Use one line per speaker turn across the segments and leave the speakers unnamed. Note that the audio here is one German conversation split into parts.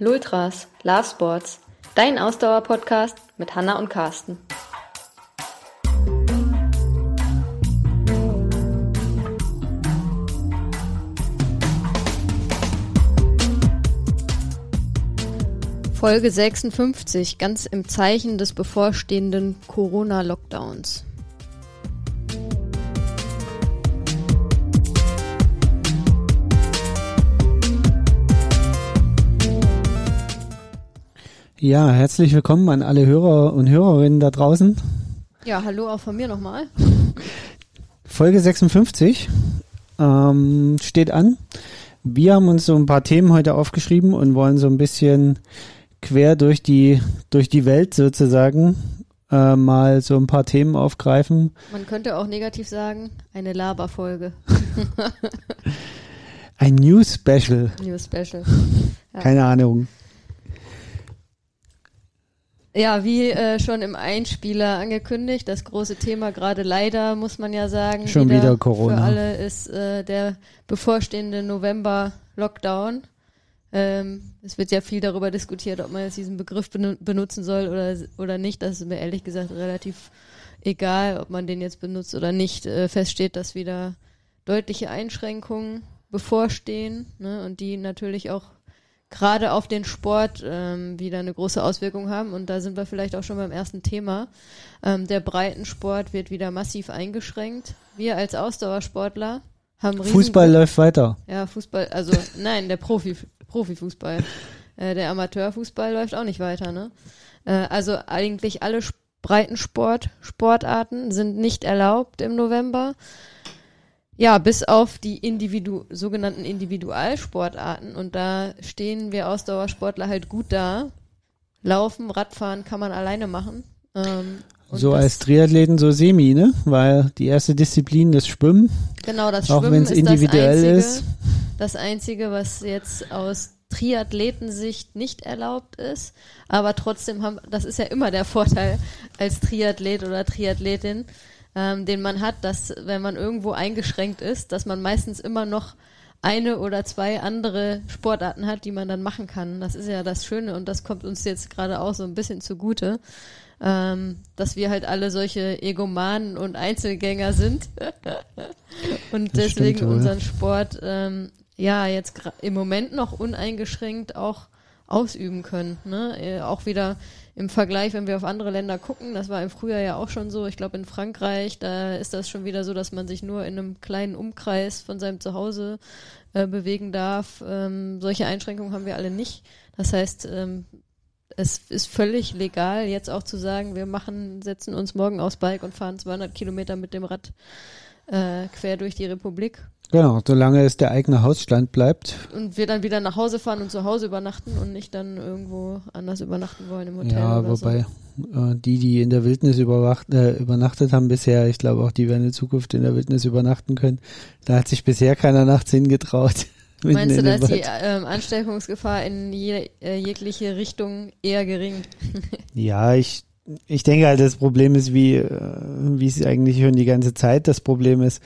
Lultras, Love Sports, dein Ausdauer-Podcast mit Hanna und Carsten. Folge 56, ganz im Zeichen des bevorstehenden Corona-Lockdowns.
Ja, herzlich willkommen an alle Hörer und Hörerinnen da draußen.
Ja, hallo auch von mir nochmal.
Folge 56 ähm, steht an. Wir haben uns so ein paar Themen heute aufgeschrieben und wollen so ein bisschen quer durch die durch die Welt sozusagen äh, mal so ein paar Themen aufgreifen.
Man könnte auch negativ sagen, eine Laberfolge.
ein News Special.
News Special.
Ja. Keine Ahnung.
Ja, wie äh, schon im Einspieler angekündigt, das große Thema gerade leider, muss man ja sagen,
schon wieder, wieder Corona.
für alle ist äh, der bevorstehende November-Lockdown. Ähm, es wird ja viel darüber diskutiert, ob man jetzt diesen Begriff benutzen soll oder, oder nicht. Das ist mir ehrlich gesagt relativ egal, ob man den jetzt benutzt oder nicht. Äh, feststeht, dass wieder deutliche Einschränkungen bevorstehen ne, und die natürlich auch gerade auf den Sport ähm, wieder eine große Auswirkung haben. Und da sind wir vielleicht auch schon beim ersten Thema. Ähm, der Breitensport wird wieder massiv eingeschränkt. Wir als Ausdauersportler haben
Fußball läuft weiter.
Ja, Fußball, also nein, der Profi, Profifußball. Äh, der Amateurfußball läuft auch nicht weiter, ne? Äh, also eigentlich alle Breitensport, Sportarten sind nicht erlaubt im November. Ja, bis auf die Individu sogenannten Individualsportarten. Und da stehen wir Ausdauersportler halt gut da. Laufen, Radfahren kann man alleine machen. Ähm,
so als Triathleten so semi, ne? Weil die erste Disziplin das Schwimmen.
Genau, das Schwimmen auch wenn es individuell das einzige, ist. Das einzige, was jetzt aus Triathletensicht nicht erlaubt ist, aber trotzdem haben, das ist ja immer der Vorteil als Triathlet oder Triathletin, ähm, den man hat, dass wenn man irgendwo eingeschränkt ist, dass man meistens immer noch eine oder zwei andere Sportarten hat, die man dann machen kann. Das ist ja das Schöne und das kommt uns jetzt gerade auch so ein bisschen zugute, ähm, dass wir halt alle solche Egomanen und Einzelgänger sind und das deswegen stimmt, unseren Sport ähm, ja jetzt im Moment noch uneingeschränkt auch ausüben können. Ne? Äh, auch wieder im Vergleich, wenn wir auf andere Länder gucken, das war im Frühjahr ja auch schon so. Ich glaube, in Frankreich, da ist das schon wieder so, dass man sich nur in einem kleinen Umkreis von seinem Zuhause äh, bewegen darf. Ähm, solche Einschränkungen haben wir alle nicht. Das heißt, ähm, es ist völlig legal, jetzt auch zu sagen, wir machen, setzen uns morgen aufs Bike und fahren 200 Kilometer mit dem Rad äh, quer durch die Republik.
Genau, solange es der eigene Hausstand bleibt.
Und wir dann wieder nach Hause fahren und zu Hause übernachten und nicht dann irgendwo anders übernachten wollen im Hotel.
Ja, wobei so. äh, die, die in der Wildnis äh, übernachtet haben bisher, ich glaube auch, die werden in Zukunft in der Wildnis übernachten können. Da hat sich bisher keiner nachts hingetraut.
Meinst du, dass die ähm, Ansteckungsgefahr in je, äh, jegliche Richtung eher gering?
ja, ich ich denke halt, das Problem ist, wie, äh, wie es eigentlich schon die ganze Zeit das Problem ist,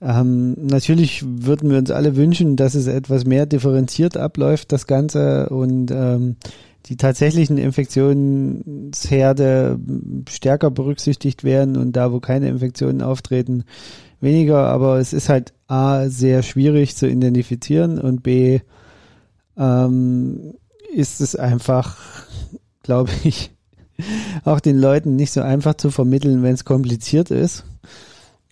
ähm, natürlich würden wir uns alle wünschen, dass es etwas mehr differenziert abläuft, das Ganze, und ähm, die tatsächlichen Infektionsherde stärker berücksichtigt werden und da, wo keine Infektionen auftreten, weniger. Aber es ist halt A, sehr schwierig zu identifizieren und B, ähm, ist es einfach, glaube ich, auch den Leuten nicht so einfach zu vermitteln, wenn es kompliziert ist.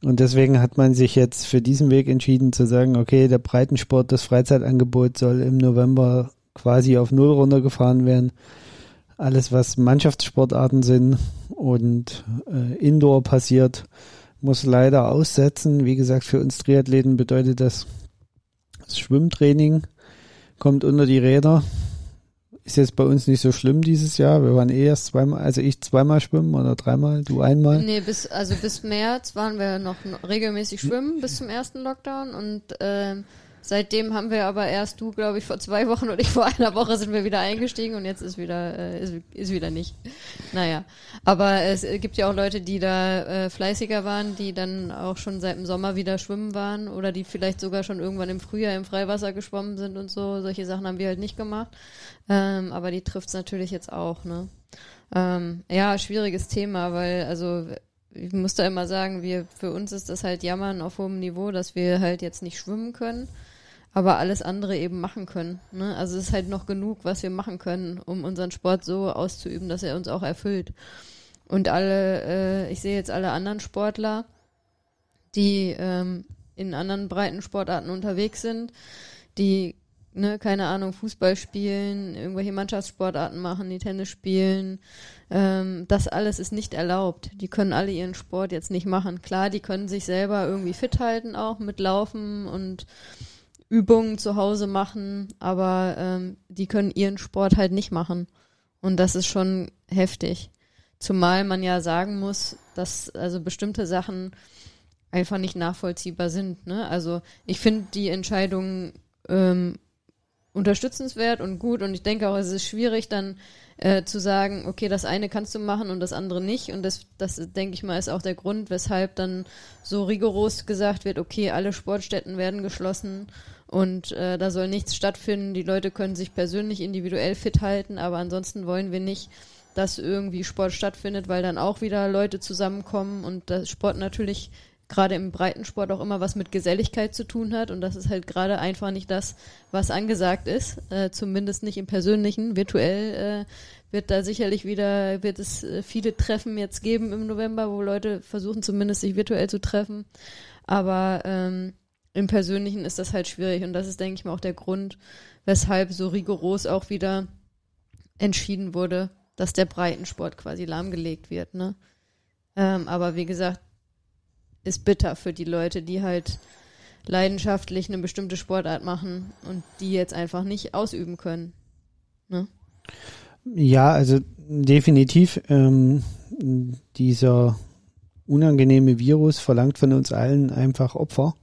Und deswegen hat man sich jetzt für diesen Weg entschieden zu sagen, okay, der Breitensport, das Freizeitangebot soll im November quasi auf Null runtergefahren werden. Alles, was Mannschaftssportarten sind und äh, Indoor passiert, muss leider aussetzen. Wie gesagt, für uns Triathleten bedeutet das, das Schwimmtraining kommt unter die Räder ist jetzt bei uns nicht so schlimm dieses Jahr. Wir waren eh erst zweimal, also ich zweimal schwimmen oder dreimal, du einmal.
Nee, bis, also bis März waren wir noch regelmäßig schwimmen bis zum ersten Lockdown und äh, Seitdem haben wir aber erst du, glaube ich, vor zwei Wochen und ich vor einer Woche sind wir wieder eingestiegen und jetzt ist wieder, äh, ist, ist wieder nicht. Naja. Aber es gibt ja auch Leute, die da äh, fleißiger waren, die dann auch schon seit dem Sommer wieder schwimmen waren oder die vielleicht sogar schon irgendwann im Frühjahr im Freiwasser geschwommen sind und so. Solche Sachen haben wir halt nicht gemacht. Ähm, aber die trifft es natürlich jetzt auch, ne? Ähm, ja, schwieriges Thema, weil, also ich muss da immer sagen, wir, für uns ist das halt Jammern auf hohem Niveau, dass wir halt jetzt nicht schwimmen können aber alles andere eben machen können. Ne? Also es ist halt noch genug, was wir machen können, um unseren Sport so auszuüben, dass er uns auch erfüllt. Und alle, äh, ich sehe jetzt alle anderen Sportler, die ähm, in anderen breiten Sportarten unterwegs sind, die, ne, keine Ahnung, Fußball spielen, irgendwelche Mannschaftssportarten machen, die Tennis spielen. Ähm, das alles ist nicht erlaubt. Die können alle ihren Sport jetzt nicht machen. Klar, die können sich selber irgendwie fit halten auch mit Laufen und Übungen zu Hause machen, aber ähm, die können ihren Sport halt nicht machen. Und das ist schon heftig. Zumal man ja sagen muss, dass also bestimmte Sachen einfach nicht nachvollziehbar sind. Ne? Also ich finde die Entscheidung ähm, unterstützenswert und gut und ich denke auch, es ist schwierig dann äh, zu sagen, okay, das eine kannst du machen und das andere nicht und das, das denke ich mal ist auch der Grund, weshalb dann so rigoros gesagt wird, okay, alle Sportstätten werden geschlossen und äh, da soll nichts stattfinden. Die Leute können sich persönlich individuell fit halten, aber ansonsten wollen wir nicht, dass irgendwie Sport stattfindet, weil dann auch wieder Leute zusammenkommen und das Sport natürlich gerade im Breitensport auch immer was mit Geselligkeit zu tun hat und das ist halt gerade einfach nicht das, was angesagt ist, äh, zumindest nicht im persönlichen. Virtuell äh, wird da sicherlich wieder, wird es äh, viele Treffen jetzt geben im November, wo Leute versuchen zumindest sich virtuell zu treffen, aber ähm, im Persönlichen ist das halt schwierig und das ist, denke ich mal, auch der Grund, weshalb so rigoros auch wieder entschieden wurde, dass der Breitensport quasi lahmgelegt wird. Ne? Ähm, aber wie gesagt, ist bitter für die Leute, die halt leidenschaftlich eine bestimmte Sportart machen und die jetzt einfach nicht ausüben können. Ne?
Ja, also definitiv ähm, dieser unangenehme Virus verlangt von uns allen einfach Opfer.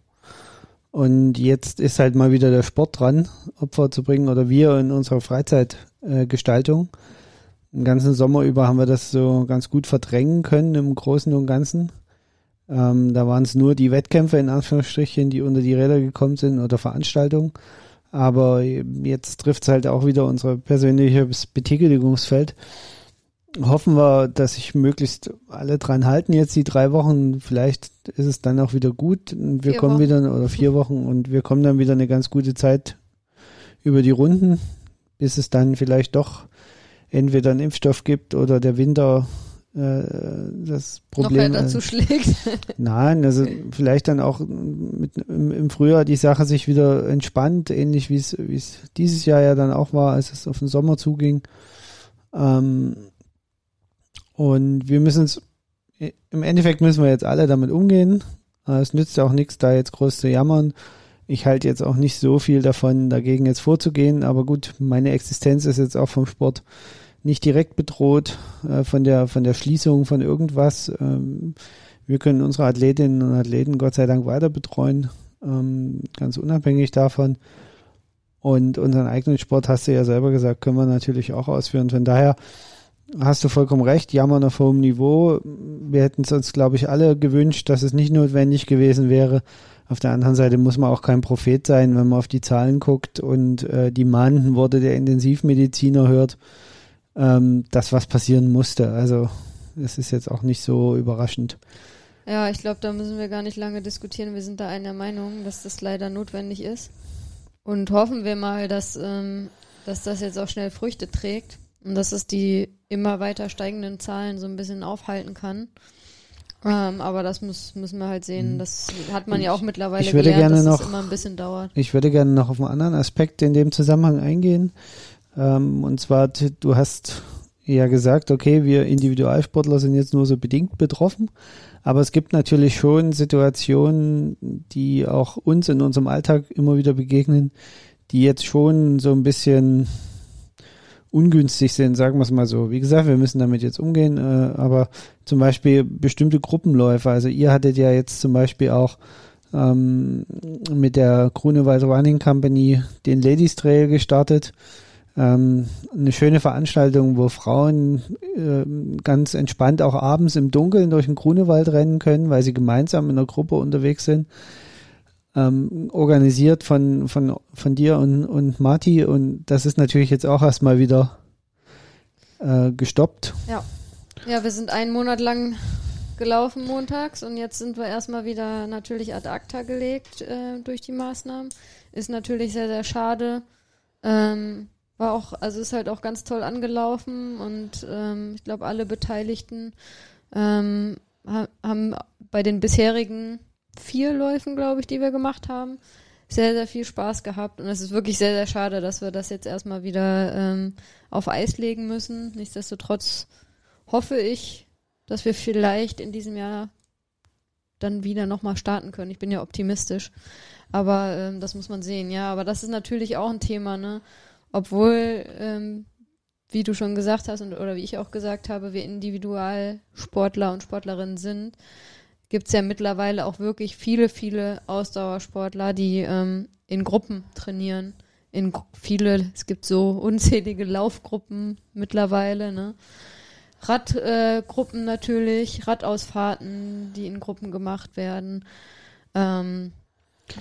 Und jetzt ist halt mal wieder der Sport dran, Opfer zu bringen oder wir in unserer Freizeitgestaltung. Äh, Den ganzen Sommer über haben wir das so ganz gut verdrängen können im Großen und Ganzen. Ähm, da waren es nur die Wettkämpfe in Anführungsstrichen, die unter die Räder gekommen sind oder Veranstaltungen. Aber jetzt trifft es halt auch wieder unser persönliches Betätigungsfeld hoffen wir, dass sich möglichst alle dran halten jetzt die drei Wochen. Vielleicht ist es dann auch wieder gut. Und wir vier kommen Wochen. wieder, oder vier Wochen, und wir kommen dann wieder eine ganz gute Zeit über die Runden, bis es dann vielleicht doch entweder einen Impfstoff gibt oder der Winter äh, das Problem.
Noch dazu schlägt.
Nein, also vielleicht dann auch mit, im, im Frühjahr die Sache sich wieder entspannt, ähnlich wie es, wie es dieses Jahr ja dann auch war, als es auf den Sommer zuging. Ähm, und wir müssen es, im Endeffekt müssen wir jetzt alle damit umgehen. Es nützt ja auch nichts, da jetzt groß zu jammern. Ich halte jetzt auch nicht so viel davon, dagegen jetzt vorzugehen. Aber gut, meine Existenz ist jetzt auch vom Sport nicht direkt bedroht, äh, von der, von der Schließung von irgendwas. Ähm, wir können unsere Athletinnen und Athleten Gott sei Dank weiter betreuen, ähm, ganz unabhängig davon. Und unseren eigenen Sport, hast du ja selber gesagt, können wir natürlich auch ausführen. Von daher, hast du vollkommen recht, jammern auf hohem Niveau. Wir hätten es uns, glaube ich, alle gewünscht, dass es nicht notwendig gewesen wäre. Auf der anderen Seite muss man auch kein Prophet sein, wenn man auf die Zahlen guckt und äh, die mahnenden Worte der Intensivmediziner hört, ähm, dass was passieren musste. Also es ist jetzt auch nicht so überraschend.
Ja, ich glaube, da müssen wir gar nicht lange diskutieren. Wir sind da einer Meinung, dass das leider notwendig ist. Und hoffen wir mal, dass, ähm, dass das jetzt auch schnell Früchte trägt und dass es die immer weiter steigenden Zahlen so ein bisschen aufhalten kann. Ähm, aber das muss, müssen wir halt sehen. Mhm. Das hat man ja auch mittlerweile
ich würde gelernt, gerne dass noch,
es immer ein bisschen dauert.
Ich würde gerne noch auf einen anderen Aspekt in dem Zusammenhang eingehen. Ähm, und zwar, du hast ja gesagt, okay, wir Individualsportler sind jetzt nur so bedingt betroffen. Aber es gibt natürlich schon Situationen, die auch uns in unserem Alltag immer wieder begegnen, die jetzt schon so ein bisschen ungünstig sind, sagen wir es mal so. Wie gesagt, wir müssen damit jetzt umgehen, äh, aber zum Beispiel bestimmte Gruppenläufe, also ihr hattet ja jetzt zum Beispiel auch ähm, mit der Grunewald Running Company den Ladies Trail gestartet. Ähm, eine schöne Veranstaltung, wo Frauen äh, ganz entspannt auch abends im Dunkeln durch den Grunewald rennen können, weil sie gemeinsam in einer Gruppe unterwegs sind. Ähm, organisiert von, von, von dir und, und Marti und das ist natürlich jetzt auch erstmal wieder äh, gestoppt.
Ja. Ja, wir sind einen Monat lang gelaufen montags und jetzt sind wir erstmal wieder natürlich ad acta gelegt äh, durch die Maßnahmen. Ist natürlich sehr, sehr schade. Ähm, war auch, also ist halt auch ganz toll angelaufen und ähm, ich glaube, alle Beteiligten ähm, ha haben bei den bisherigen vier Läufen, glaube ich, die wir gemacht haben, sehr, sehr viel Spaß gehabt und es ist wirklich sehr, sehr schade, dass wir das jetzt erstmal wieder ähm, auf Eis legen müssen. Nichtsdestotrotz hoffe ich, dass wir vielleicht in diesem Jahr dann wieder nochmal starten können. Ich bin ja optimistisch. Aber ähm, das muss man sehen, ja. Aber das ist natürlich auch ein Thema, ne? Obwohl, ähm, wie du schon gesagt hast und, oder wie ich auch gesagt habe, wir Individualsportler und Sportlerinnen sind, gibt es ja mittlerweile auch wirklich viele, viele Ausdauersportler, die ähm, in Gruppen trainieren. In viele, es gibt so unzählige Laufgruppen mittlerweile, ne? Radgruppen äh, natürlich, Radausfahrten, die in Gruppen gemacht werden. Ähm,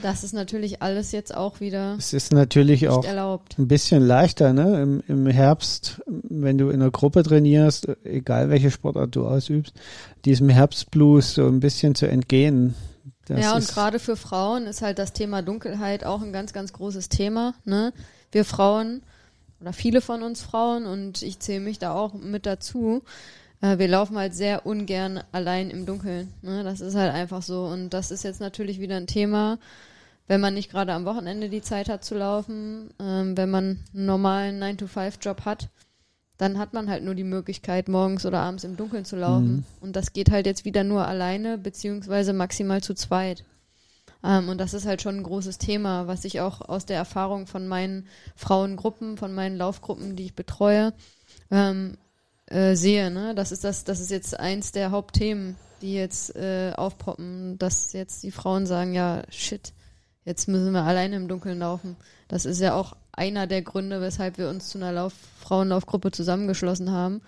das ist natürlich alles jetzt auch wieder.
Es ist natürlich auch
erlaubt.
ein bisschen leichter, ne? Im, Im Herbst, wenn du in einer Gruppe trainierst, egal welche Sportart du ausübst, diesem Herbstblues so ein bisschen zu entgehen.
Das ja, und gerade für Frauen ist halt das Thema Dunkelheit auch ein ganz, ganz großes Thema. Ne? Wir Frauen oder viele von uns Frauen und ich zähle mich da auch mit dazu. Äh, wir laufen halt sehr ungern allein im Dunkeln. Ne? Das ist halt einfach so. Und das ist jetzt natürlich wieder ein Thema, wenn man nicht gerade am Wochenende die Zeit hat zu laufen, ähm, wenn man einen normalen 9-to-5-Job hat, dann hat man halt nur die Möglichkeit, morgens oder abends im Dunkeln zu laufen. Mhm. Und das geht halt jetzt wieder nur alleine, beziehungsweise maximal zu zweit. Ähm, und das ist halt schon ein großes Thema, was ich auch aus der Erfahrung von meinen Frauengruppen, von meinen Laufgruppen, die ich betreue, ähm, äh, sehe. Ne? Das ist das, das ist jetzt eins der Hauptthemen, die jetzt äh, aufpoppen, dass jetzt die Frauen sagen, ja, shit, jetzt müssen wir alleine im Dunkeln laufen. Das ist ja auch einer der Gründe, weshalb wir uns zu einer Lauf Frauenlaufgruppe zusammengeschlossen haben,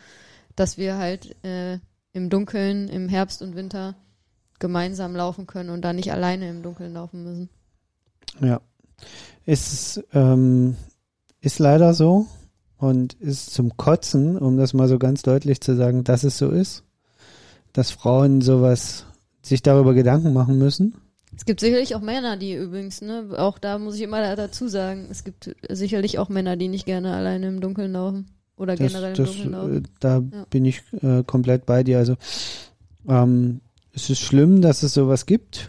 dass wir halt äh, im Dunkeln, im Herbst und Winter gemeinsam laufen können und da nicht alleine im Dunkeln laufen müssen.
Ja, ist, ähm, ist leider so und ist zum Kotzen, um das mal so ganz deutlich zu sagen, dass es so ist, dass Frauen sowas sich darüber Gedanken machen müssen.
Es gibt sicherlich auch Männer, die übrigens, ne, auch da muss ich immer dazu sagen, es gibt sicherlich auch Männer, die nicht gerne alleine im Dunkeln laufen oder das, generell im das, Dunkeln laufen. Äh,
da ja. bin ich äh, komplett bei dir. Also ähm, es ist schlimm, dass es sowas gibt.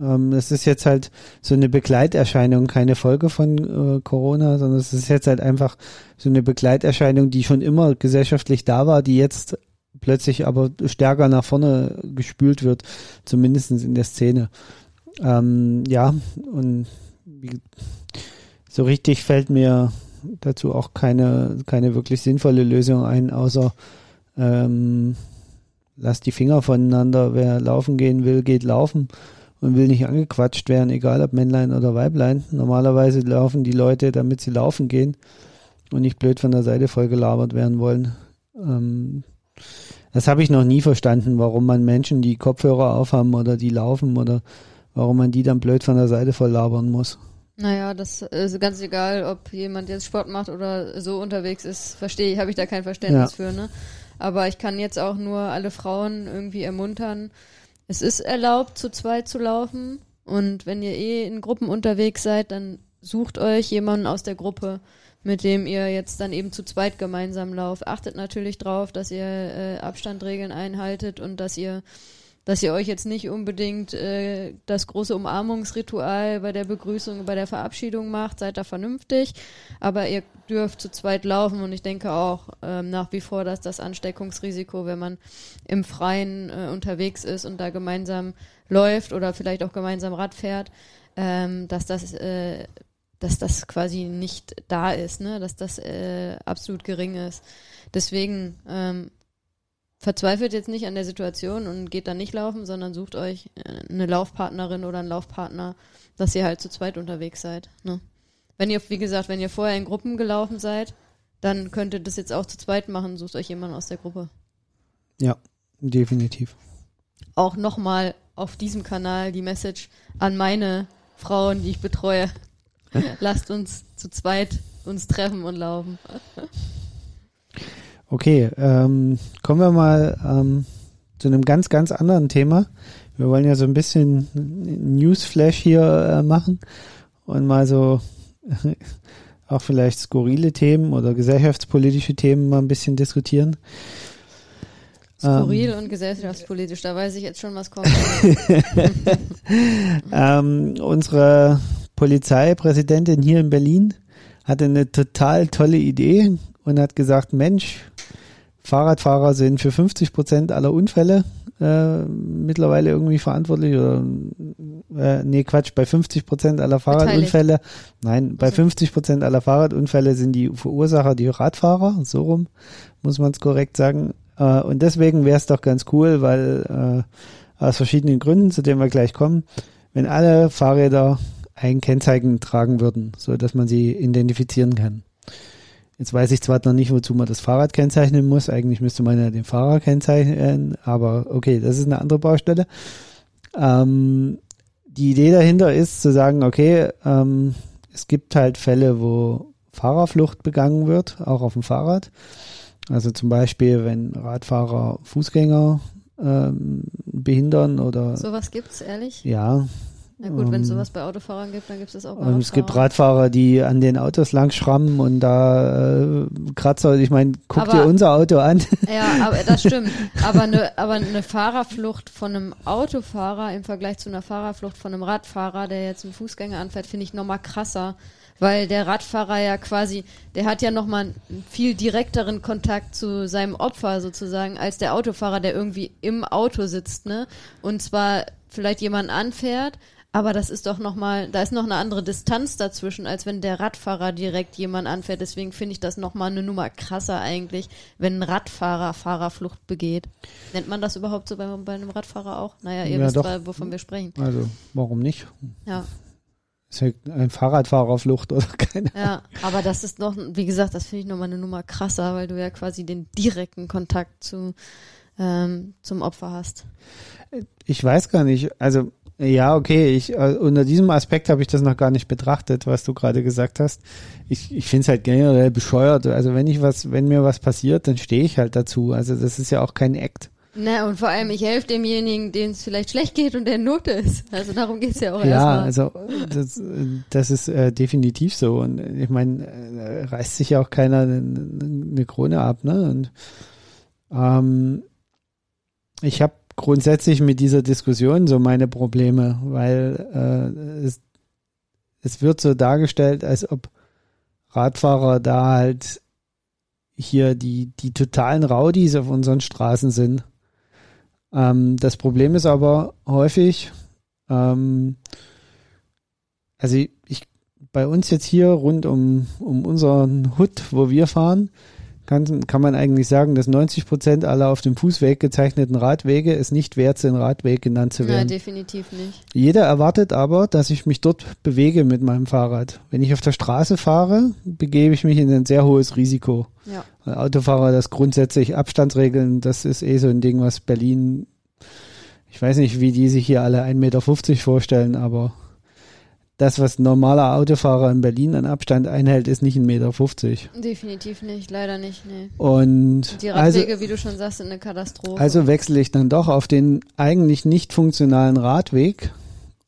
Ähm, es ist jetzt halt so eine Begleiterscheinung, keine Folge von äh, Corona, sondern es ist jetzt halt einfach so eine Begleiterscheinung, die schon immer gesellschaftlich da war, die jetzt plötzlich aber stärker nach vorne gespült wird, zumindest in der Szene. Ähm, ja, und so richtig fällt mir dazu auch keine, keine wirklich sinnvolle Lösung ein, außer ähm, lasst die Finger voneinander. Wer laufen gehen will, geht laufen und will nicht angequatscht werden, egal ob Männlein oder Weiblein. Normalerweise laufen die Leute, damit sie laufen gehen und nicht blöd von der Seite voll gelabert werden wollen. Ähm, das habe ich noch nie verstanden, warum man Menschen, die Kopfhörer aufhaben oder die laufen oder warum man die dann blöd von der Seite voll labern muss.
Naja, das ist ganz egal, ob jemand jetzt Sport macht oder so unterwegs ist, verstehe ich, habe ich da kein Verständnis ja. für, ne? Aber ich kann jetzt auch nur alle Frauen irgendwie ermuntern. Es ist erlaubt, zu zweit zu laufen. Und wenn ihr eh in Gruppen unterwegs seid, dann sucht euch jemanden aus der Gruppe, mit dem ihr jetzt dann eben zu zweit gemeinsam lauft. Achtet natürlich drauf, dass ihr äh, Abstandregeln einhaltet und dass ihr dass ihr euch jetzt nicht unbedingt äh, das große Umarmungsritual bei der Begrüßung, bei der Verabschiedung macht, seid da vernünftig, aber ihr dürft zu zweit laufen und ich denke auch ähm, nach wie vor, dass das Ansteckungsrisiko, wenn man im Freien äh, unterwegs ist und da gemeinsam läuft oder vielleicht auch gemeinsam Rad fährt, ähm, dass das äh, dass das quasi nicht da ist, ne? dass das äh, absolut gering ist. Deswegen ähm, verzweifelt jetzt nicht an der Situation und geht dann nicht laufen, sondern sucht euch äh, eine Laufpartnerin oder einen Laufpartner, dass ihr halt zu zweit unterwegs seid. Ne? Wenn ihr, wie gesagt, wenn ihr vorher in Gruppen gelaufen seid, dann könnt ihr das jetzt auch zu zweit machen, sucht euch jemanden aus der Gruppe.
Ja, definitiv.
Auch nochmal auf diesem Kanal die Message an meine Frauen, die ich betreue. Lasst uns zu zweit uns treffen und laufen.
Okay, ähm, kommen wir mal ähm, zu einem ganz, ganz anderen Thema. Wir wollen ja so ein bisschen Newsflash hier äh, machen und mal so auch vielleicht skurrile Themen oder gesellschaftspolitische Themen mal ein bisschen diskutieren.
Skurril ähm, und gesellschaftspolitisch, da weiß ich jetzt schon, was kommt.
ähm, unsere Polizeipräsidentin hier in Berlin hatte eine total tolle Idee und hat gesagt, Mensch, Fahrradfahrer sind für 50 Prozent aller Unfälle äh, mittlerweile irgendwie verantwortlich oder äh, nee Quatsch bei 50 Prozent aller Fahrradunfälle. Nein bei 50 also Prozent aller Fahrradunfälle sind die Verursacher die Radfahrer so rum muss man es korrekt sagen. Äh, und deswegen wäre es doch ganz cool weil äh, aus verschiedenen Gründen zu denen wir gleich kommen wenn alle Fahrräder ein Kennzeichen tragen würden so dass man sie identifizieren kann Jetzt weiß ich zwar noch nicht, wozu man das Fahrrad kennzeichnen muss. Eigentlich müsste man ja den Fahrer kennzeichnen, aber okay, das ist eine andere Baustelle. Ähm, die Idee dahinter ist zu sagen, okay, ähm, es gibt halt Fälle, wo Fahrerflucht begangen wird, auch auf dem Fahrrad. Also zum Beispiel, wenn Radfahrer Fußgänger ähm, behindern oder.
Sowas gibt's, ehrlich?
Ja,
na gut, um, wenn es ähm, sowas bei Autofahrern gibt, dann gibt es das auch bei
Radfahrern. Es gibt Radfahrer, die an den Autos lang schrammen und da äh, Kratzer, ich meine, guck aber, dir unser Auto an.
Ja, aber das stimmt. Aber eine, aber eine Fahrerflucht von einem Autofahrer im Vergleich zu einer Fahrerflucht von einem Radfahrer, der jetzt einen Fußgänger anfährt, finde ich nochmal krasser. Weil der Radfahrer ja quasi, der hat ja nochmal einen viel direkteren Kontakt zu seinem Opfer sozusagen, als der Autofahrer, der irgendwie im Auto sitzt, ne? Und zwar vielleicht jemanden anfährt, aber das ist doch nochmal, da ist noch eine andere Distanz dazwischen, als wenn der Radfahrer direkt jemand anfährt. Deswegen finde ich das nochmal eine Nummer krasser eigentlich, wenn ein Radfahrer Fahrerflucht begeht. Nennt man das überhaupt so bei, bei einem Radfahrer auch? Naja, ihr ja, wisst, doch. wovon wir sprechen.
Also, warum nicht?
Ja.
Ist ja ein Fahrradfahrerflucht oder keine.
Ja, aber das ist noch, wie gesagt, das finde ich nochmal eine Nummer krasser, weil du ja quasi den direkten Kontakt zu, ähm, zum Opfer hast.
Ich weiß gar nicht, also ja, okay. Ich, äh, unter diesem Aspekt habe ich das noch gar nicht betrachtet, was du gerade gesagt hast. Ich, ich finde es halt generell bescheuert. Also wenn ich was, wenn mir was passiert, dann stehe ich halt dazu. Also das ist ja auch kein Act.
Na, und vor allem, ich helfe demjenigen, denen es vielleicht schlecht geht und der in Not ist. Also darum geht's ja auch
ja, erstmal. Ja, also das, das ist äh, definitiv so. Und ich meine, äh, reißt sich ja auch keiner eine, eine Krone ab, ne? Und ähm, ich habe grundsätzlich mit dieser Diskussion so meine Probleme, weil äh, es, es wird so dargestellt, als ob Radfahrer da halt hier die, die totalen Rowdies auf unseren Straßen sind. Ähm, das Problem ist aber häufig, ähm, also ich, ich, bei uns jetzt hier rund um, um unseren Hut, wo wir fahren, kann, kann man eigentlich sagen, dass 90 Prozent aller auf dem Fußweg gezeichneten Radwege es nicht wert sind, Radweg genannt zu werden. Nein,
definitiv nicht.
Jeder erwartet aber, dass ich mich dort bewege mit meinem Fahrrad. Wenn ich auf der Straße fahre, begebe ich mich in ein sehr hohes Risiko. Ja. Weil Autofahrer das grundsätzlich Abstandsregeln, das ist eh so ein Ding, was Berlin, ich weiß nicht, wie die sich hier alle 1,50 Meter vorstellen, aber das, was ein normaler Autofahrer in Berlin an Abstand einhält, ist nicht ein Meter. 50.
Definitiv nicht, leider nicht, nee.
Und
die Radwege, also, wie du schon sagst, sind eine Katastrophe.
Also wechsle ich dann doch auf den eigentlich nicht funktionalen Radweg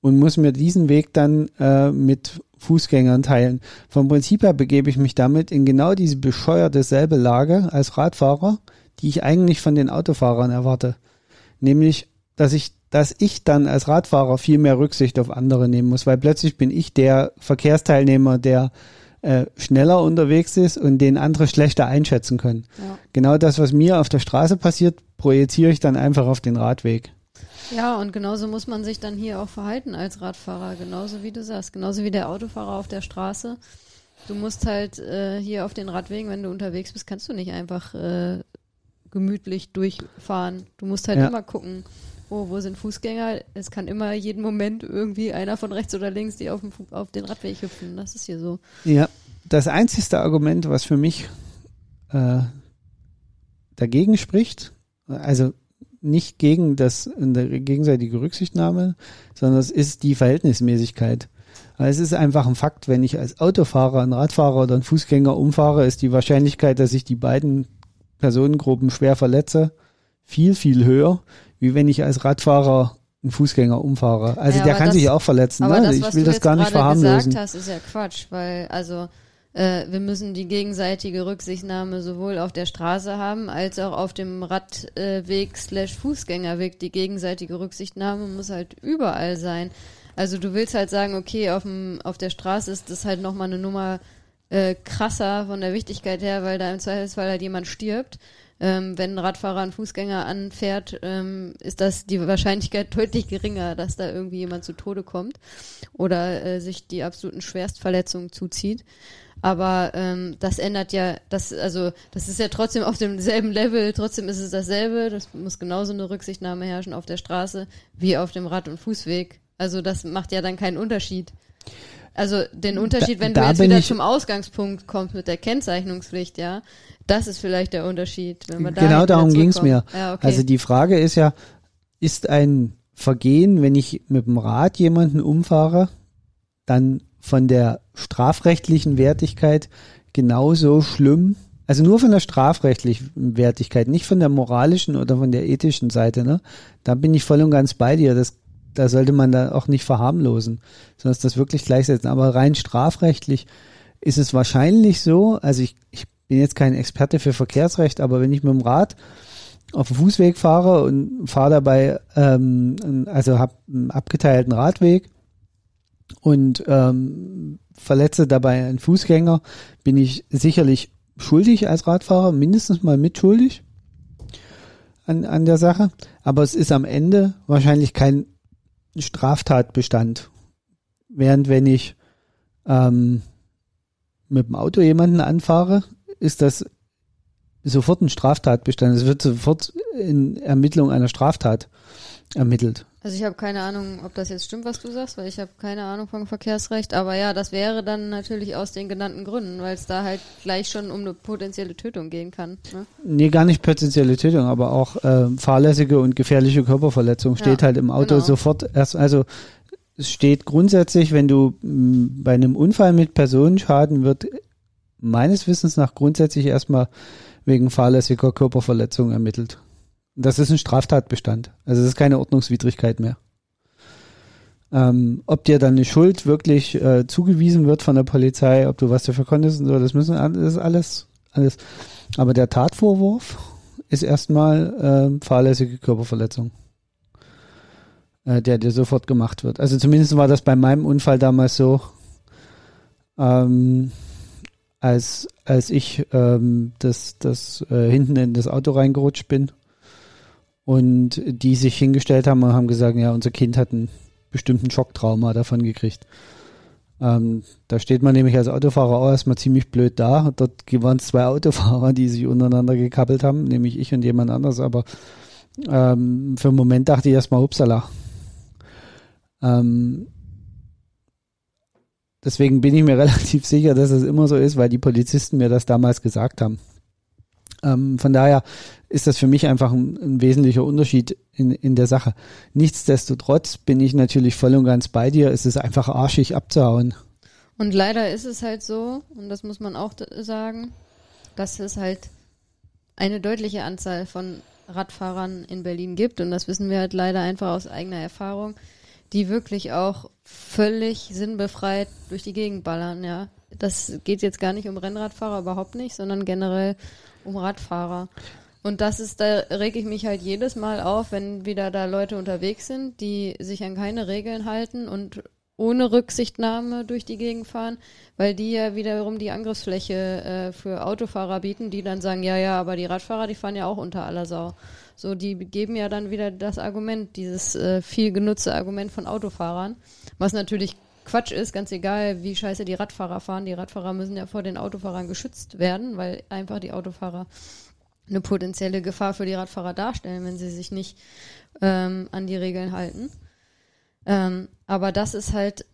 und muss mir diesen Weg dann äh, mit Fußgängern teilen. Vom Prinzip her begebe ich mich damit in genau diese bescheuerte selbe Lage als Radfahrer, die ich eigentlich von den Autofahrern erwarte. Nämlich, dass ich dass ich dann als Radfahrer viel mehr Rücksicht auf andere nehmen muss, weil plötzlich bin ich der Verkehrsteilnehmer, der äh, schneller unterwegs ist und den andere schlechter einschätzen können. Ja. Genau das, was mir auf der Straße passiert, projiziere ich dann einfach auf den Radweg.
Ja, und genauso muss man sich dann hier auch verhalten als Radfahrer, genauso wie du sagst, genauso wie der Autofahrer auf der Straße. Du musst halt äh, hier auf den Radwegen, wenn du unterwegs bist, kannst du nicht einfach äh, gemütlich durchfahren. Du musst halt ja. immer gucken, oh, wo sind Fußgänger? Es kann immer jeden Moment irgendwie einer von rechts oder links, die auf, dem, auf den Radweg hüpfen. Das ist hier so.
Ja, das einzigste Argument, was für mich äh, dagegen spricht, also nicht gegen das eine gegenseitige Rücksichtnahme, sondern es ist die Verhältnismäßigkeit. Es ist einfach ein Fakt, wenn ich als Autofahrer, ein Radfahrer oder ein Fußgänger umfahre, ist die Wahrscheinlichkeit, dass ich die beiden Personengruppen schwer verletze, viel, viel höher, wie wenn ich als Radfahrer einen Fußgänger umfahre. Also ja, der kann das, sich auch verletzen. Ne?
das, ich will das gar nicht verharmlosen. Was du gesagt hast, ist ja Quatsch, weil also äh, wir müssen die gegenseitige Rücksichtnahme sowohl auf der Straße haben, als auch auf dem Radweg slash Fußgängerweg. Die gegenseitige Rücksichtnahme muss halt überall sein. Also du willst halt sagen, okay, auf, dem, auf der Straße ist das halt nochmal eine Nummer äh, krasser von der Wichtigkeit her, weil da im Zweifelsfall halt jemand stirbt. Ähm, wenn ein Radfahrer einen Fußgänger anfährt, ähm, ist das die Wahrscheinlichkeit deutlich geringer, dass da irgendwie jemand zu Tode kommt oder äh, sich die absoluten Schwerstverletzungen zuzieht. Aber ähm, das ändert ja, das, also das ist ja trotzdem auf demselben Level, trotzdem ist es dasselbe. Das muss genauso eine Rücksichtnahme herrschen auf der Straße wie auf dem Rad- und Fußweg. Also das macht ja dann keinen Unterschied. Also den Unterschied, wenn da, du jetzt wieder zum Ausgangspunkt kommst mit der Kennzeichnungspflicht, ja, das ist vielleicht der Unterschied.
Wenn man da genau darum ging es mir. Ja, okay. Also die Frage ist ja, ist ein Vergehen, wenn ich mit dem Rad jemanden umfahre, dann von der strafrechtlichen Wertigkeit genauso schlimm. Also nur von der strafrechtlichen Wertigkeit, nicht von der moralischen oder von der ethischen Seite. Ne? Da bin ich voll und ganz bei dir. Das, da sollte man da auch nicht verharmlosen, sondern das wirklich gleichsetzen. Aber rein strafrechtlich ist es wahrscheinlich so, also ich, ich bin jetzt kein Experte für Verkehrsrecht, aber wenn ich mit dem Rad auf dem Fußweg fahre und fahre dabei, ähm, also habe einen abgeteilten Radweg und ähm, verletze dabei einen Fußgänger, bin ich sicherlich schuldig als Radfahrer, mindestens mal mitschuldig an, an der Sache. Aber es ist am Ende wahrscheinlich kein Straftatbestand. Während wenn ich ähm, mit dem Auto jemanden anfahre, ist das sofort ein Straftatbestand. Es wird sofort in Ermittlung einer Straftat ermittelt.
Also ich habe keine Ahnung, ob das jetzt stimmt, was du sagst, weil ich habe keine Ahnung vom Verkehrsrecht. Aber ja, das wäre dann natürlich aus den genannten Gründen, weil es da halt gleich schon um eine potenzielle Tötung gehen kann. Ne?
Nee, gar nicht potenzielle Tötung, aber auch äh, fahrlässige und gefährliche Körperverletzung steht ja, halt im Auto genau. sofort erst. Also es steht grundsätzlich, wenn du mh, bei einem Unfall mit Personenschaden wird meines Wissens nach grundsätzlich erstmal wegen fahrlässiger Körperverletzung ermittelt. Das ist ein Straftatbestand. Also es ist keine Ordnungswidrigkeit mehr. Ähm, ob dir dann eine Schuld wirklich äh, zugewiesen wird von der Polizei, ob du was dafür konntest und so, das müssen das ist alles, alles. Aber der Tatvorwurf ist erstmal äh, fahrlässige Körperverletzung, äh, der dir sofort gemacht wird. Also zumindest war das bei meinem Unfall damals so, ähm, als als ich ähm, das das äh, hinten in das Auto reingerutscht bin und die sich hingestellt haben und haben gesagt, ja, unser Kind hat einen bestimmten Schocktrauma davon gekriegt. Ähm, da steht man nämlich als Autofahrer auch erstmal ziemlich blöd da. Dort waren es zwei Autofahrer, die sich untereinander gekappelt haben, nämlich ich und jemand anderes, aber ähm, für einen Moment dachte ich erstmal, upsala. Ähm, deswegen bin ich mir relativ sicher, dass es immer so ist, weil die Polizisten mir das damals gesagt haben. Ähm, von daher ist das für mich einfach ein, ein, wesentlicher Unterschied in, in der Sache. Nichtsdestotrotz bin ich natürlich voll und ganz bei dir. Es ist einfach arschig abzuhauen.
Und leider ist es halt so, und das muss man auch sagen, dass es halt eine deutliche Anzahl von Radfahrern in Berlin gibt. Und das wissen wir halt leider einfach aus eigener Erfahrung, die wirklich auch völlig sinnbefreit durch die Gegend ballern, ja. Das geht jetzt gar nicht um Rennradfahrer, überhaupt nicht, sondern generell um Radfahrer. Und das ist, da reg ich mich halt jedes Mal auf, wenn wieder da Leute unterwegs sind, die sich an keine Regeln halten und ohne Rücksichtnahme durch die Gegend fahren, weil die ja wiederum die Angriffsfläche äh, für Autofahrer bieten, die dann sagen, ja, ja, aber die Radfahrer, die fahren ja auch unter aller Sau. So, die geben ja dann wieder das Argument, dieses äh, viel genutzte Argument von Autofahrern, was natürlich Quatsch ist, ganz egal, wie scheiße die Radfahrer fahren. Die Radfahrer müssen ja vor den Autofahrern geschützt werden, weil einfach die Autofahrer eine potenzielle Gefahr für die Radfahrer darstellen, wenn sie sich nicht ähm, an die Regeln halten. Ähm, aber das ist halt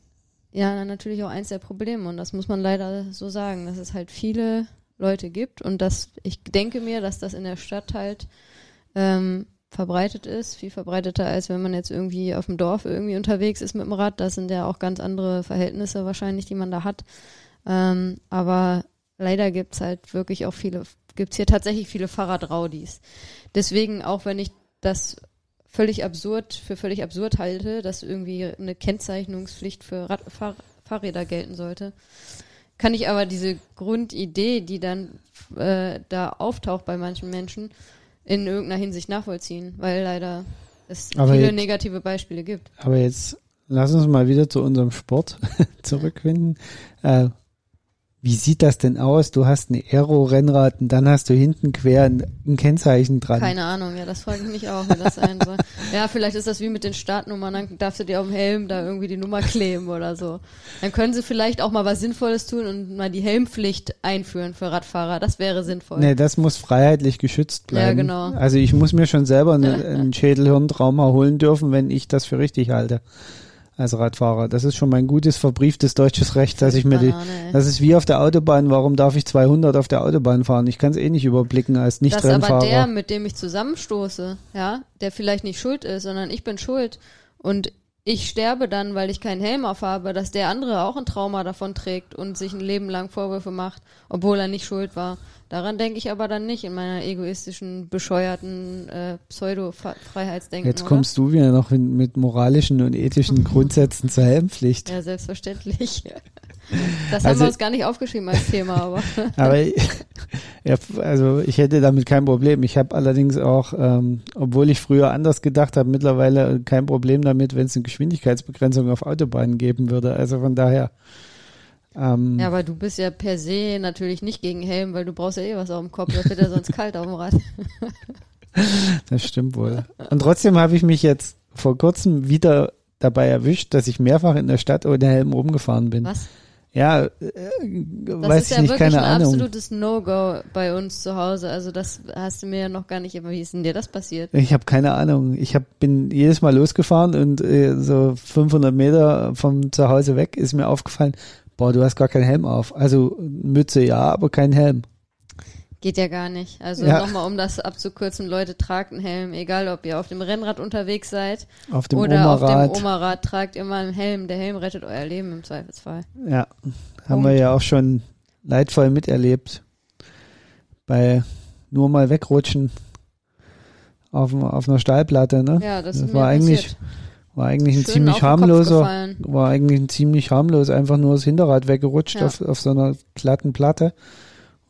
ja natürlich auch eins der Probleme und das muss man leider so sagen, dass es halt viele Leute gibt und dass ich denke mir, dass das in der Stadt halt ähm, verbreitet ist, viel verbreiteter als wenn man jetzt irgendwie auf dem Dorf irgendwie unterwegs ist mit dem Rad. Das sind ja auch ganz andere Verhältnisse wahrscheinlich, die man da hat. Ähm, aber leider gibt's halt wirklich auch viele, gibt's hier tatsächlich viele Fahrradraudis. Deswegen, auch wenn ich das völlig absurd, für völlig absurd halte, dass irgendwie eine Kennzeichnungspflicht für Rad, Fahr, Fahrräder gelten sollte, kann ich aber diese Grundidee, die dann äh, da auftaucht bei manchen Menschen, in irgendeiner Hinsicht nachvollziehen, weil leider es aber viele jetzt, negative Beispiele gibt.
Aber jetzt lass uns mal wieder zu unserem Sport zurückfinden. Äh, wie sieht das denn aus? Du hast ein Aero-Rennrad und dann hast du hinten quer ein, ein, Kennzeichen dran.
Keine Ahnung, ja, das frage ich mich auch, wie das sein soll. Ja, vielleicht ist das wie mit den Startnummern, dann darfst du dir auf dem Helm da irgendwie die Nummer kleben oder so. Dann können sie vielleicht auch mal was Sinnvolles tun und mal die Helmpflicht einführen für Radfahrer. Das wäre sinnvoll.
Nee, das muss freiheitlich geschützt bleiben.
Ja, genau.
Also ich muss mir schon selber einen Schädelhirntrauma holen dürfen, wenn ich das für richtig halte als Radfahrer. Das ist schon mein gutes, verbrieftes deutsches Recht, dass ich mir die, das ist wie auf der Autobahn, warum darf ich 200 auf der Autobahn fahren? Ich kann es eh nicht überblicken als Nicht-Rennfahrer. Das ist aber
der, mit dem ich zusammenstoße, ja, der vielleicht nicht schuld ist, sondern ich bin schuld und ich sterbe dann, weil ich keinen Helm aufhabe, dass der andere auch ein Trauma davon trägt und sich ein Leben lang Vorwürfe macht, obwohl er nicht schuld war. Daran denke ich aber dann nicht in meiner egoistischen, bescheuerten äh, Pseudo-Freiheitsdenken.
Jetzt kommst oder? du wieder noch mit moralischen und ethischen Grundsätzen zur Helmpflicht.
Ja, selbstverständlich. Das also, haben wir uns gar nicht aufgeschrieben als Thema, aber.
aber ja, also ich hätte damit kein Problem. Ich habe allerdings auch, ähm, obwohl ich früher anders gedacht habe, mittlerweile kein Problem damit, wenn es eine Geschwindigkeitsbegrenzung auf Autobahnen geben würde. Also von daher.
Ähm, ja, aber du bist ja per se natürlich nicht gegen Helm, weil du brauchst ja eh was auf dem Kopf, das wird ja sonst kalt auf dem Rad.
das stimmt wohl. Und trotzdem habe ich mich jetzt vor kurzem wieder dabei erwischt, dass ich mehrfach in der Stadt ohne Helm rumgefahren bin.
Was?
Ja, äh,
das
weiß ich
ja
nicht, keine Ahnung.
Das ist ja wirklich ein absolutes No-Go bei uns zu Hause. Also das hast du mir ja noch gar nicht, aber wie ist denn dir das passiert?
Ich habe keine Ahnung. Ich hab, bin jedes Mal losgefahren und äh, so 500 Meter vom Zuhause weg ist mir aufgefallen, boah, du hast gar keinen Helm auf. Also Mütze ja, aber kein Helm.
Geht ja gar nicht. Also ja. nochmal, um das abzukürzen, Leute, tragt einen Helm, egal ob ihr auf dem Rennrad unterwegs seid
auf dem
oder
Omerrad.
auf dem Omerrad, tragt immer einen Helm. Der Helm rettet euer Leben im Zweifelsfall.
Ja, haben wir ja auch schon leidvoll miterlebt. Bei nur mal wegrutschen auf, auf einer Stahlplatte, ne?
Ja, das,
das war eigentlich, passiert. War eigentlich ein Schön ziemlich harmloser, war eigentlich ein ziemlich harmlos, einfach nur das Hinterrad weggerutscht ja. auf, auf so einer glatten Platte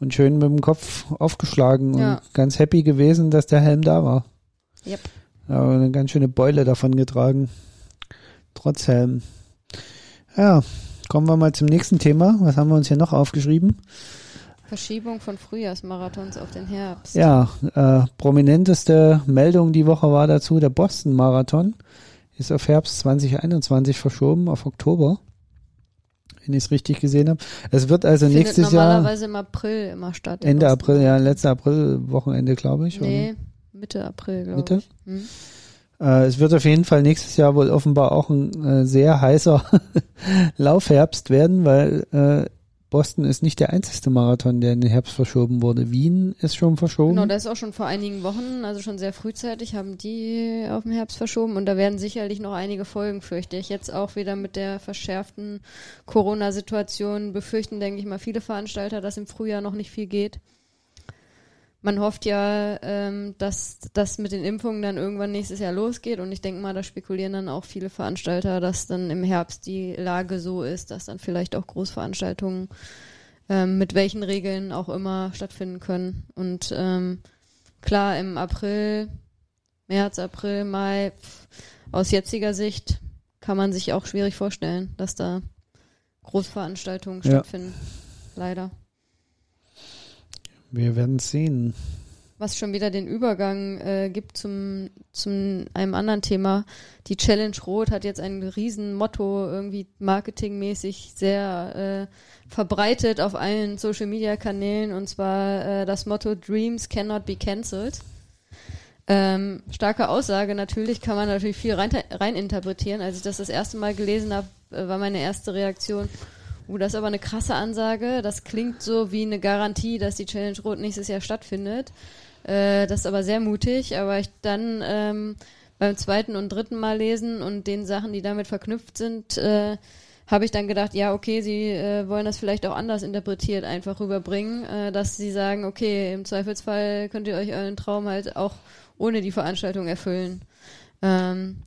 und schön mit dem Kopf aufgeschlagen ja. und ganz happy gewesen, dass der Helm da war.
Yep.
Aber eine ganz schöne Beule davon getragen. Trotz Helm. Ja, kommen wir mal zum nächsten Thema. Was haben wir uns hier noch aufgeschrieben?
Verschiebung von Frühjahrsmarathons auf den Herbst.
Ja, äh, prominenteste Meldung die Woche war dazu der Boston Marathon ist auf Herbst 2021 verschoben, auf Oktober. Wenn ich es richtig gesehen habe. Es wird also Findet nächstes
normalerweise
Jahr.
normalerweise im April immer statt.
Ende April, ja, letzte April-Wochenende, glaube ich.
Nee, oder? Mitte April, glaube
Mitte? ich. Hm. Äh, es wird auf jeden Fall nächstes Jahr wohl offenbar auch ein äh, sehr heißer Laufherbst werden, weil äh, Boston ist nicht der einzige Marathon, der in den Herbst verschoben wurde. Wien ist schon verschoben.
Genau, das ist auch schon vor einigen Wochen, also schon sehr frühzeitig, haben die auf den Herbst verschoben und da werden sicherlich noch einige Folgen, fürchte ich. Jetzt auch wieder mit der verschärften Corona-Situation befürchten, denke ich mal, viele Veranstalter, dass im Frühjahr noch nicht viel geht man hofft ja, ähm, dass das mit den Impfungen dann irgendwann nächstes Jahr losgeht und ich denke mal, da spekulieren dann auch viele Veranstalter, dass dann im Herbst die Lage so ist, dass dann vielleicht auch Großveranstaltungen ähm, mit welchen Regeln auch immer stattfinden können. Und ähm, klar, im April, März, April, Mai, aus jetziger Sicht kann man sich auch schwierig vorstellen, dass da Großveranstaltungen ja. stattfinden. Leider.
Wir werden sehen.
was schon wieder den Übergang äh, gibt zum, zum einem anderen Thema. Die Challenge Rot hat jetzt ein riesen Motto irgendwie marketingmäßig sehr äh, verbreitet auf allen Social Media Kanälen und zwar äh, das Motto Dreams cannot be cancelled. Ähm, starke Aussage natürlich, kann man natürlich viel rein, rein interpretieren. Als ich das das erste Mal gelesen habe, äh, war meine erste Reaktion, uh, das ist aber eine krasse Ansage. Das klingt so wie eine Garantie, dass die Challenge Rot nächstes Jahr stattfindet. Äh, das ist aber sehr mutig, aber ich dann ähm, beim zweiten und dritten Mal lesen und den Sachen, die damit verknüpft sind, äh, habe ich dann gedacht, ja, okay, sie äh, wollen das vielleicht auch anders interpretiert einfach rüberbringen, äh, dass sie sagen, okay, im Zweifelsfall könnt ihr euch euren Traum halt auch ohne die Veranstaltung erfüllen. Ähm,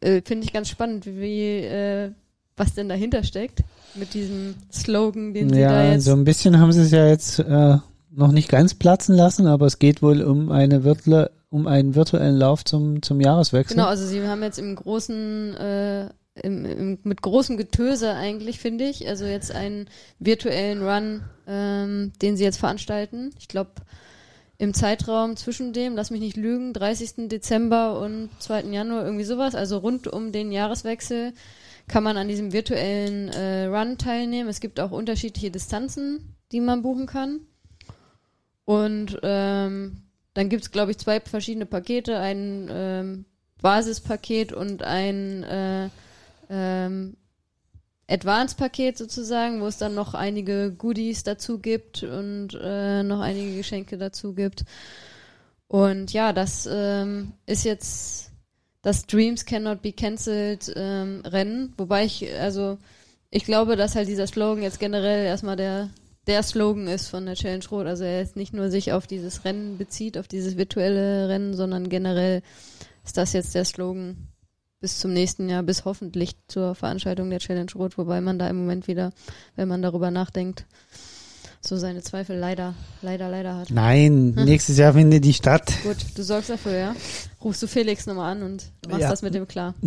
äh, Finde ich ganz spannend, wie, äh, was denn dahinter steckt mit diesem Slogan, den sie
ja,
da jetzt.
so ein bisschen haben sie es ja jetzt äh, noch nicht ganz platzen lassen, aber es geht wohl um eine Virtuelle, um einen virtuellen Lauf zum, zum Jahreswechsel.
Genau, also sie haben jetzt im großen äh, im, im, mit großem Getöse eigentlich, finde ich. Also jetzt einen virtuellen Run, ähm, den sie jetzt veranstalten. Ich glaube, im Zeitraum zwischen dem, lass mich nicht lügen, 30. Dezember und 2. Januar, irgendwie sowas, also rund um den Jahreswechsel, kann man an diesem virtuellen äh, Run teilnehmen. Es gibt auch unterschiedliche Distanzen, die man buchen kann. Und ähm, dann gibt es, glaube ich, zwei verschiedene Pakete, ein ähm, Basispaket und ein äh, ähm, Advanced-Paket sozusagen, wo es dann noch einige Goodies dazu gibt und äh, noch einige Geschenke dazu gibt. Und ja, das ähm, ist jetzt das Dreams Cannot Be Cancelled ähm, Rennen, wobei ich, also ich glaube, dass halt dieser Slogan jetzt generell erstmal der der Slogan ist von der Challenge Rot. Also er jetzt nicht nur sich auf dieses Rennen bezieht, auf dieses virtuelle Rennen, sondern generell ist das jetzt der Slogan bis zum nächsten Jahr, bis hoffentlich zur Veranstaltung der Challenge Rot, wobei man da im Moment wieder, wenn man darüber nachdenkt, so seine Zweifel leider, leider, leider hat.
Nein, hm. nächstes Jahr findet die statt.
Gut, du sorgst dafür, ja? Rufst du Felix nochmal an und machst ja. das mit dem klar.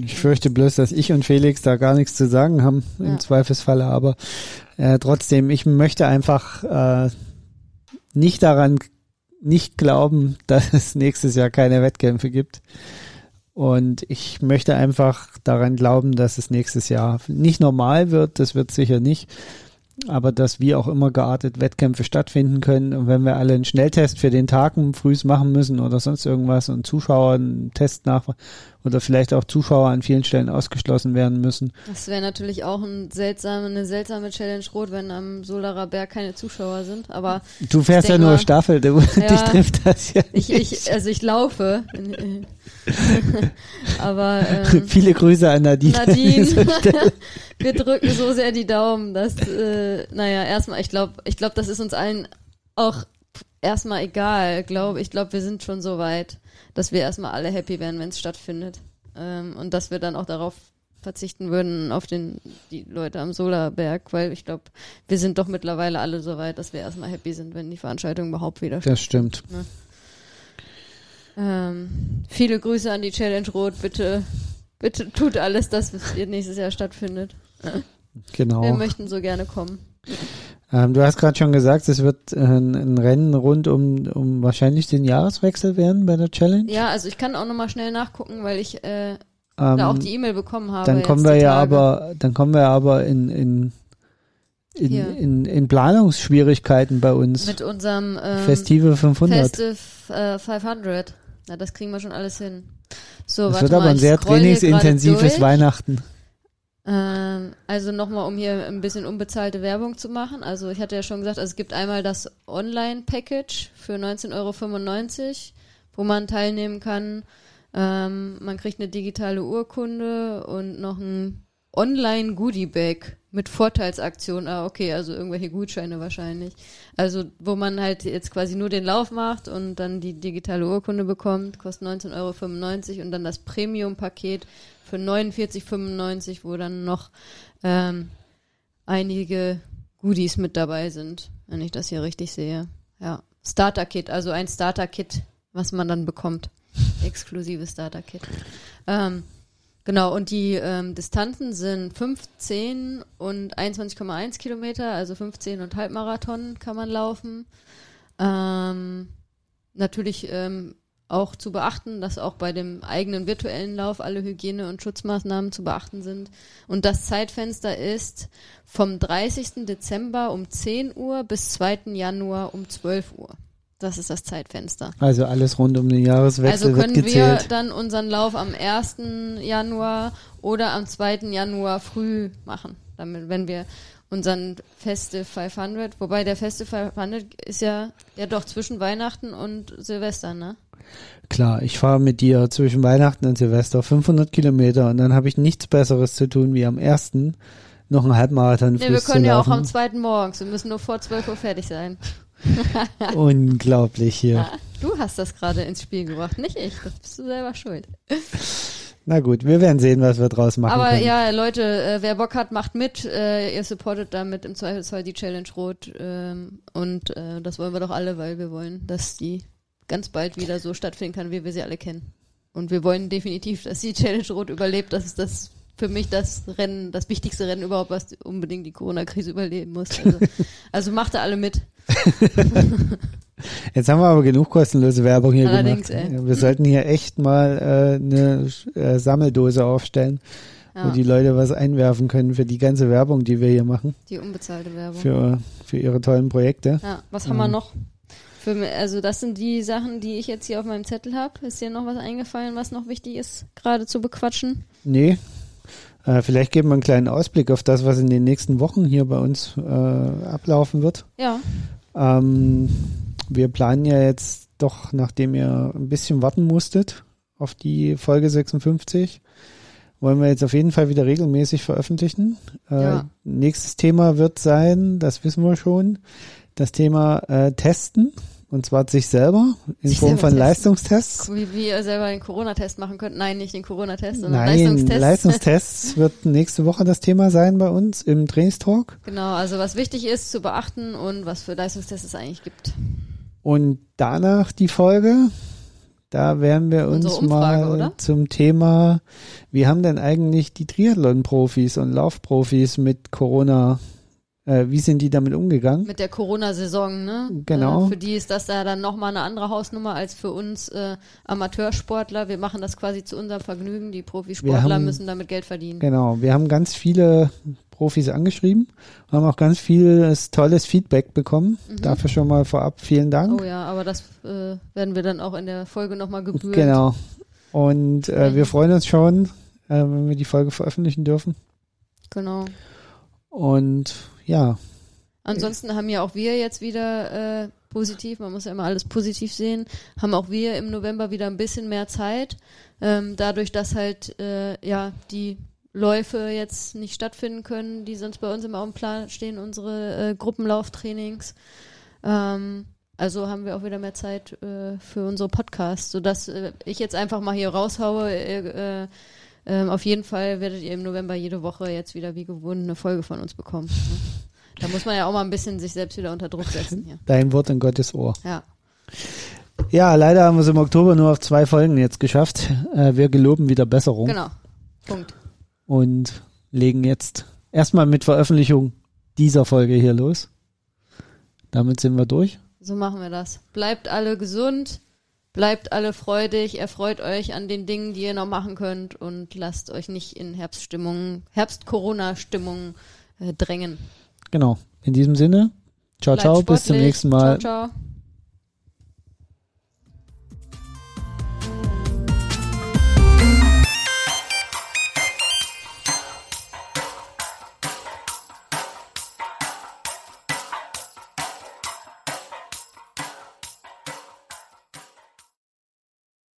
Ich fürchte bloß, dass ich und Felix da gar nichts zu sagen haben, ja. im Zweifelsfalle, aber äh, trotzdem, ich möchte einfach äh, nicht daran, nicht glauben, dass es nächstes Jahr keine Wettkämpfe gibt. Und ich möchte einfach daran glauben, dass es nächstes Jahr nicht normal wird. Das wird sicher nicht aber dass wie auch immer geartet Wettkämpfe stattfinden können. Und wenn wir alle einen Schnelltest für den Tag frühs machen müssen oder sonst irgendwas und Zuschauer einen Test nach oder vielleicht auch Zuschauer an vielen Stellen ausgeschlossen werden müssen.
Das wäre natürlich auch ein seltsame, eine seltsame Challenge Rot, wenn am Solarer Berg keine Zuschauer sind. Aber
du fährst ja nur mal, Staffel, du, ja, dich trifft das ja.
Nicht. Ich, ich, also ich laufe. aber ähm,
viele Grüße an Nadine.
Nadine, wir drücken so sehr die Daumen, dass äh, naja erstmal, ich glaube, ich glaube, das ist uns allen auch erstmal egal. Glaub, ich glaube, wir sind schon so weit dass wir erstmal alle happy wären, wenn es stattfindet. Ähm, und dass wir dann auch darauf verzichten würden auf den die Leute am Solarberg, weil ich glaube, wir sind doch mittlerweile alle so weit, dass wir erstmal happy sind, wenn die Veranstaltung überhaupt wieder
stattfindet. Das stimmt. Ne?
Ähm, viele Grüße an die Challenge Rot, bitte, bitte tut alles, dass es nächstes Jahr stattfindet.
Genau.
Wir möchten so gerne kommen.
Ähm, du hast gerade schon gesagt, es wird äh, ein, Rennen rund um, um wahrscheinlich den Jahreswechsel werden bei der Challenge.
Ja, also ich kann auch nochmal schnell nachgucken, weil ich äh, ähm, da auch die E-Mail bekommen habe.
Dann kommen wir ja aber, dann kommen wir aber in, in in, in, in Planungsschwierigkeiten bei uns.
Mit unserem ähm,
Festive 500.
Festive äh, 500. Na, das kriegen wir schon alles hin. So,
das wird aber ein sehr trainingsintensives Weihnachten.
Ähm, also nochmal, um hier ein bisschen unbezahlte Werbung zu machen. Also ich hatte ja schon gesagt, also es gibt einmal das Online-Package für 19,95 Euro, wo man teilnehmen kann. Ähm, man kriegt eine digitale Urkunde und noch ein Online-Goodie-Bag mit Vorteilsaktion. Ah, okay, also irgendwelche Gutscheine wahrscheinlich. Also, wo man halt jetzt quasi nur den Lauf macht und dann die digitale Urkunde bekommt, kostet 19,95 Euro und dann das Premium-Paket für 49,95, wo dann noch ähm, einige Goodies mit dabei sind, wenn ich das hier richtig sehe. Ja, Starter-Kit, also ein Starter-Kit, was man dann bekommt. Exklusives Starter-Kit. Ähm, genau, und die ähm, Distanzen sind 15 und 21,1 Kilometer, also 15 und Halbmarathon kann man laufen. Ähm, natürlich ähm, auch zu beachten, dass auch bei dem eigenen virtuellen Lauf alle Hygiene- und Schutzmaßnahmen zu beachten sind. Und das Zeitfenster ist vom 30. Dezember um 10 Uhr bis 2. Januar um 12 Uhr. Das ist das Zeitfenster.
Also alles rund um den Jahreswechsel
Also können wir dann unseren Lauf am 1. Januar oder am 2. Januar früh machen, damit, wenn wir unseren Feste 500, wobei der Feste 500 ist ja, ja doch zwischen Weihnachten und Silvester, ne?
Klar, ich fahre mit dir zwischen Weihnachten und Silvester 500 Kilometer und dann habe ich nichts Besseres zu tun, wie am ersten noch einen Halbmarathon
Nee, wir können ja auch am 2. morgens, wir müssen nur vor 12 Uhr fertig sein.
Unglaublich hier.
Ja, du hast das gerade ins Spiel gebracht, nicht ich. Das bist du selber schuld.
Na gut, wir werden sehen, was wir draus machen
Aber
können.
ja, Leute, äh, wer Bock hat, macht mit. Äh, ihr supportet damit im Zweifelsfall die Challenge Rot. Ähm, und äh, das wollen wir doch alle, weil wir wollen, dass die ganz bald wieder so stattfinden kann, wie wir sie alle kennen. Und wir wollen definitiv, dass die Challenge Rot überlebt. Das ist das für mich das Rennen, das wichtigste Rennen überhaupt, was unbedingt die Corona-Krise überleben muss. Also, also macht da alle mit.
Jetzt haben wir aber genug kostenlose Werbung hier
Allerdings,
gemacht.
ey.
Wir sollten hier echt mal äh, eine äh, Sammeldose aufstellen, wo
Ja,
die Leute was einwerfen können für die ganze Werbung, die wir hier machen,
die unbezahlte Werbung.
für, für ihre tollen Projekte.
Ja, was haben wir
Ähm.
noch? Für, also das sind die Sachen, die ich jetzt hier auf meinem Zettel habe. Ist dir noch was eingefallen, was noch wichtig ist, gerade zu bequatschen?
Nee. Äh, vielleicht geben wir einen kleinen Ausblick auf das, was in den nächsten Wochen hier bei uns äh, ablaufen wird.
Ja,
Ähm, wir planen ja jetzt doch, nachdem ihr ein bisschen warten musstet auf die Folge 56, wollen wir jetzt auf jeden Fall wieder regelmäßig veröffentlichen. Äh,
Ja.
Nächstes Thema wird sein, das wissen wir schon, das Thema äh, Testen. Und zwar sich selber in
Sich
Form
selber
von
testen.
Leistungstests.
wie, wie ihr selber den Corona-Test machen könnt. Nein, nicht den Corona-Test, sondern
Nein,
Leistungstest.
Leistungstests wird nächste Woche das Thema sein bei uns im Trainingstalk.
genau, also was wichtig ist zu beachten und was für Leistungstests es eigentlich gibt.
Und danach die Folge, da werden wir uns
Umfrage,
mal
oder?
zum Thema, wie haben denn eigentlich die Triathlon-Profis und Laufprofis mit Corona, äh, wie sind die damit umgegangen?
Mit der Corona-Saison, ne?
Genau.
Äh, für die ist das ja dann nochmal eine andere Hausnummer als für uns äh, Amateursportler. Wir machen das quasi zu unserem Vergnügen. Die Profisportler
haben-
müssen damit Geld verdienen.
Genau, wir haben ganz viele Profis angeschrieben, haben auch ganz vieles tolles Feedback bekommen. Dafür schon mal vorab vielen Dank.
Mhm. Oh ja, aber das äh, werden wir dann auch in der Folge nochmal gebühren.
Genau. Und äh, wir freuen uns schon, äh, wenn wir die Folge veröffentlichen dürfen.
Genau.
Und ja,
Ansonsten haben ja auch wir jetzt wieder äh, positiv, man muss ja immer alles positiv sehen, haben auch wir im November wieder ein bisschen mehr Zeit. Ähm, dadurch, dass halt äh, ja die Läufe jetzt nicht stattfinden können, die sonst bei uns immer dem Plan stehen, unsere äh, Gruppenlauftrainings. Ähm, also haben wir auch wieder mehr Zeit äh, für unsere Podcasts, sodass äh, ich jetzt einfach mal hier raushaue. Äh, äh, ähm, auf jeden Fall werdet ihr im November jede Woche jetzt wieder wie gewohnt eine Folge von uns bekommen. Ne? Da muss man ja auch mal ein bisschen sich selbst wieder unter Druck setzen hier.
dein Wort in Gottes Ohr.
Ja.
Ja, leider haben wir es im Oktober nur auf zwei Folgen jetzt geschafft. Äh, wir geloben wieder Besserung
Genau. Punkt.
und legen jetzt erstmal mit Veröffentlichung dieser Folge hier los. Damit sind wir durch.
So machen wir das. Bleibt alle gesund, bleibt alle freudig, erfreut euch an den Dingen, die ihr noch machen könnt und lasst euch nicht in Herbststimmung, Herbst-Corona-Stimmung äh, drängen.
Genau. In diesem Sinne, ciao,
Bleibt
ciao, bis zum
sportlich.
nächsten Mal.
Ciao, ciao.